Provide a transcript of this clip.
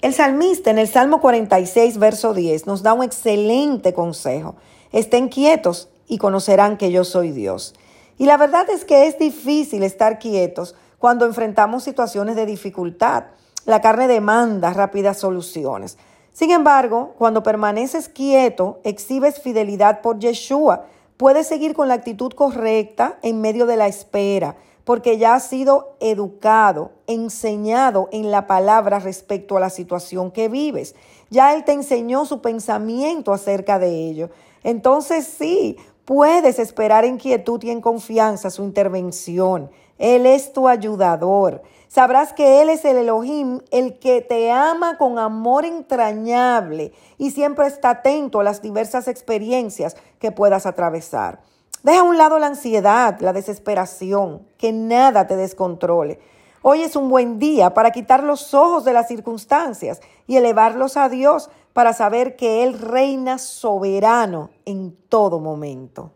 El salmista en el Salmo 46, verso 10, nos da un excelente consejo. Estén quietos y conocerán que yo soy Dios. Y la verdad es que es difícil estar quietos cuando enfrentamos situaciones de dificultad. La carne demanda rápidas soluciones. Sin embargo, cuando permaneces quieto, exhibes fidelidad por Yeshua. Puedes seguir con la actitud correcta en medio de la espera, porque ya has sido educado, enseñado en la palabra respecto a la situación que vives. Ya Él te enseñó su pensamiento acerca de ello. Entonces sí, puedes esperar en quietud y en confianza su intervención. Él es tu ayudador. Sabrás que Él es el Elohim, el que te ama con amor entrañable y siempre está atento a las diversas experiencias que puedas atravesar. Deja a un lado la ansiedad, la desesperación, que nada te descontrole. Hoy es un buen día para quitar los ojos de las circunstancias y elevarlos a Dios para saber que Él reina soberano en todo momento.